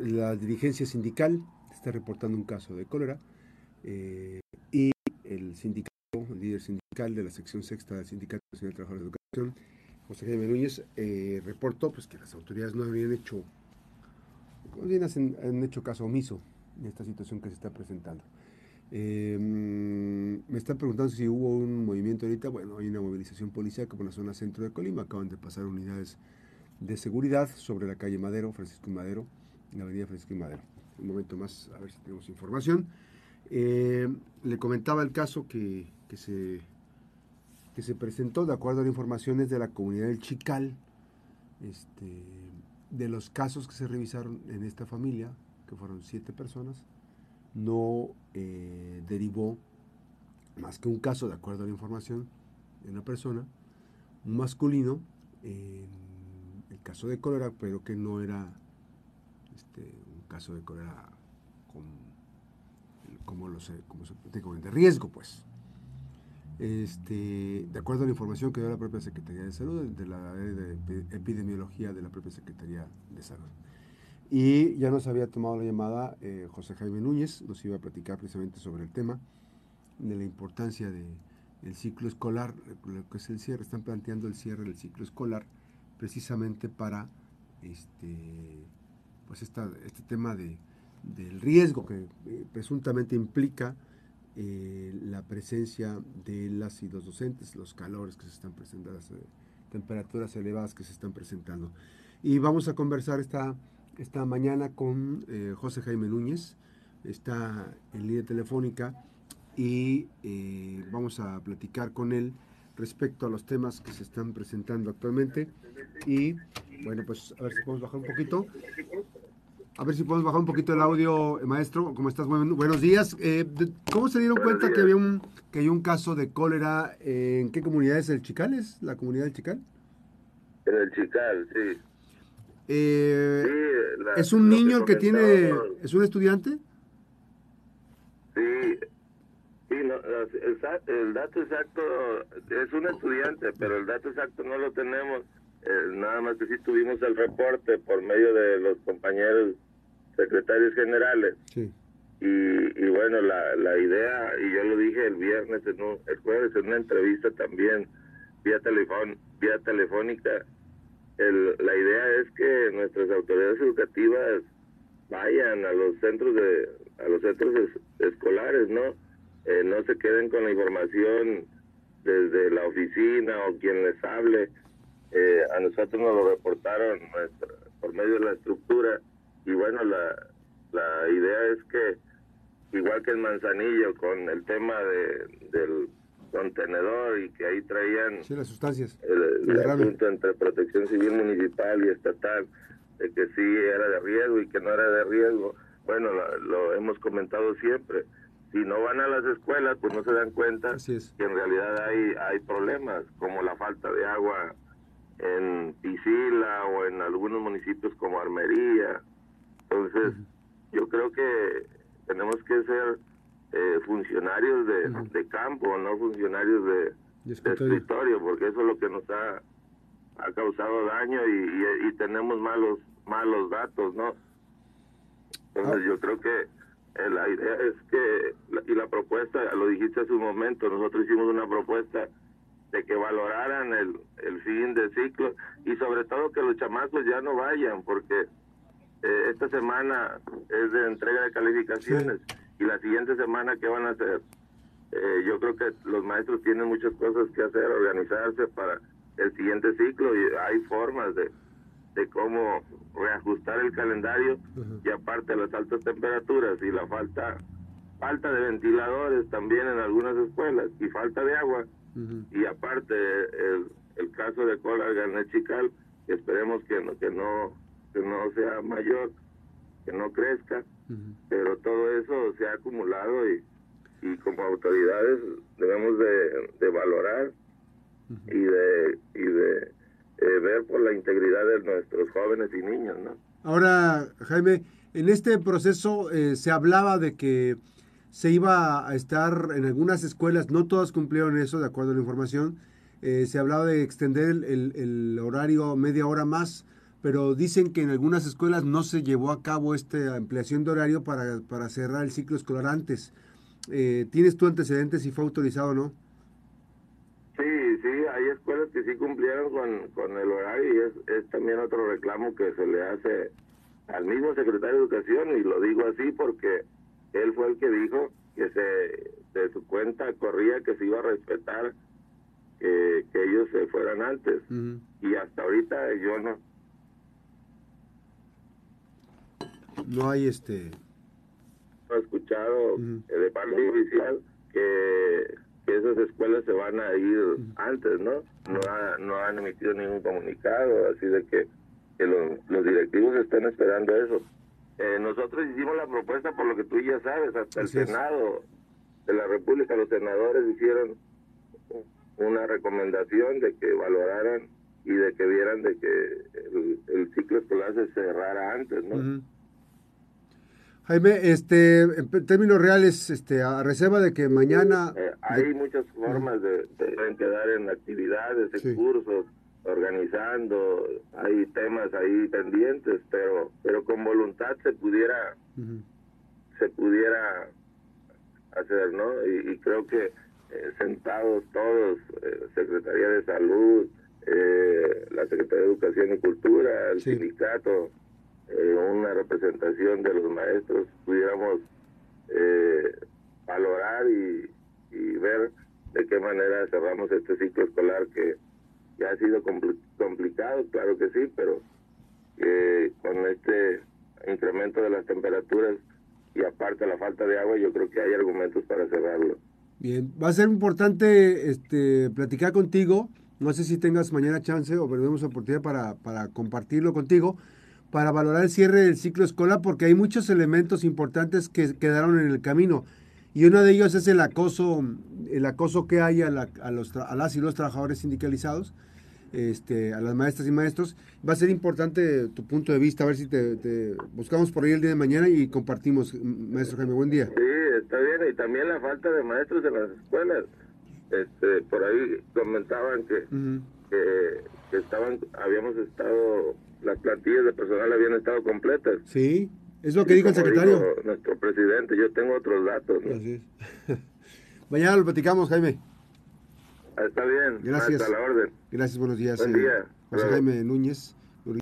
la dirigencia sindical está reportando un caso de cólera eh, y el sindicato, el líder sindical de la sección sexta del Sindicato Nacional de Trabajadores de Educación, José Jaime Núñez, eh, reportó pues, que las autoridades no habrían hecho, bien han, hecho caso omiso de esta situación que se está presentando. Eh, me están preguntando si hubo un movimiento ahorita. Bueno, hay una movilización policial por la zona centro de Colima. Acaban de pasar unidades de seguridad sobre la calle Madero, Francisco Madero, en la avenida Francisco Madero. Un momento más, a ver si tenemos información. Eh, le comentaba el caso que, que, se, que se presentó, de acuerdo a las informaciones de la comunidad del Chical, este, de los casos que se revisaron en esta familia, que fueron siete personas, no eh, derivó más que un caso, de acuerdo a la información de una persona, un masculino, en el caso de cólera, pero que no era este, un caso de cólera sé, como se, de riesgo, pues. Este, de acuerdo a la información que dio la propia Secretaría de Salud, de la de epidemiología de la propia Secretaría de Salud. Y ya nos había tomado la llamada eh, José Jaime Núñez, nos iba a platicar precisamente sobre el tema de la importancia del ciclo escolar, lo que es el cierre, están planteando el cierre del ciclo escolar precisamente para este, pues esta, este tema de, del riesgo que eh, presuntamente implica eh, la presencia de las y los docentes, los calores que se están presentando, las temperaturas elevadas que se están presentando. Y vamos a conversar esta esta mañana con eh, José Jaime Núñez, está en línea telefónica y eh, vamos a platicar con él respecto a los temas que se están presentando actualmente. Y bueno, pues a ver si podemos bajar un poquito. A ver si podemos bajar un poquito el audio, maestro. ¿Cómo estás? buenos días. Eh, ¿Cómo se dieron cuenta que había un que hay un caso de cólera? ¿En qué comunidad es el Chical? ¿Es la comunidad del Chical? En el Chical, sí. Eh, ¿Es un niño el que tiene... ¿Es un estudiante? Sí, sí el, dato exacto es un estudiante, pero el dato exacto no lo tenemos. Eh, nada más que sí tuvimos el reporte por medio de los compañeros secretarios generales. Sí. Y, y, bueno, la, la idea, y yo lo dije el viernes, en el jueves en una entrevista también, vía, telefón, vía telefónica, la idea es que nuestras autoridades educativas vayan a los centros de a los centros escolares, ¿no? Eh, no se queden con la información desde la oficina o quien les hable. Eh, a nosotros nos lo reportaron por medio de la estructura y bueno, la, la idea es que igual que en Manzanillo con el tema de, del contenedor y que ahí traían las sustancias el, asunto entre protección civil municipal y estatal de que sí era de riesgo y que no era de riesgo bueno lo, hemos comentado siempre si no van a las escuelas pues no se dan cuenta que en realidad hay hay problemas como la falta de agua en Pisila o en algunos municipios como Armería entonces yo creo que tenemos que ser eh, funcionarios de, campo, no funcionarios de, escritorio. porque eso es lo que nos ha, ha causado daño y, tenemos malos malos datos, ¿no? Entonces ah. yo creo que eh, la idea es que, y la propuesta, lo dijiste hace un momento, nosotros hicimos una propuesta de que valoraran el, el fin de ciclo y sobre todo que los chamacos ya no vayan, porque eh, esta semana es de entrega de calificaciones y la siguiente semana qué van a hacer. Eh, yo creo que los maestros tienen muchas cosas que hacer, organizarse para el siguiente ciclo y hay formas de, de cómo reajustar el calendario y aparte las altas temperaturas y la falta falta de ventiladores también en algunas escuelas y falta de agua. Y aparte el, el caso de cola Chical esperemos que no que no que no sea mayor que no crezca pero todo eso se ha acumulado y, y como autoridades debemos de, valorar y de, y de eh, ver por la integridad de nuestros jóvenes y niños. ¿no? Ahora, Jaime, en este proceso eh, se hablaba de que se iba a estar en algunas escuelas, no todas cumplieron eso, de acuerdo a la información, eh, se hablaba de extender el, el, horario media hora más pero dicen que en algunas escuelas no se llevó a cabo esta ampliación de horario para, para cerrar el ciclo escolar antes. Eh, ¿Tienes tú antecedentes si fue autorizado o no? Sí, sí, hay escuelas que sí cumplieron con, con el horario y es, es también otro reclamo que se le hace al mismo secretario de Educación y lo digo así porque él fue el que dijo que se de su cuenta corría que se iba a respetar que, que ellos se fueran antes y hasta ahorita yo no no hay este he escuchado de parte oficial que, que, esas escuelas se van a ir antes no no, no han emitido ningún comunicado así de que que los, directivos están esperando eso. Eh, nosotros hicimos la propuesta por lo que tú ya sabes, hasta el Senado de la República, los senadores hicieron una recomendación de que valoraran y de que vieran de que el, ciclo escolar se cerrara antes, ¿no? Jaime, este, en términos reales, este, a reserva de que mañana... Eh, hay muchas formas de, de, quedar en actividades, en cursos, organizando, hay temas ahí pendientes, pero pero con voluntad se pudiera se pudiera hacer, ¿no? Y, creo que eh, sentados todos, eh, Secretaría de Salud, eh, la Secretaría de Educación y Cultura, el sindicato, una representación de los maestros, pudiéramos valorar y, y ver de qué manera cerramos este ciclo escolar que que ha sido complicado, claro que sí, pero con este incremento de las temperaturas y aparte la falta de agua, yo creo que hay argumentos para cerrarlo. Bien, va a ser importante este, platicar contigo. No sé si tengas mañana chance o perdemos oportunidad para, para compartirlo contigo, para valorar el cierre del ciclo escolar, porque hay muchos elementos importantes que quedaron en el camino. Y uno de ellos es el acoso, el acoso que hay a, a, los, a las y los trabajadores sindicalizados este, a las maestras y maestros. Va a ser importante tu punto de vista, a ver si te, buscamos por ahí el día de mañana y compartimos. Maestro Jaime, buen día. Sí, está bien, y también la falta de maestros en las escuelas. Este, por ahí comentaban que, que, estaban, habíamos estado, las plantillas de personal habían estado completas. Sí, es lo que dijo el secretario. nuestro presidente, yo tengo otros datos. mañana lo platicamos, Jaime. Está bien. Gracias. Hasta la orden. Gracias, buenos días. Buen día. José Jaime Núñez.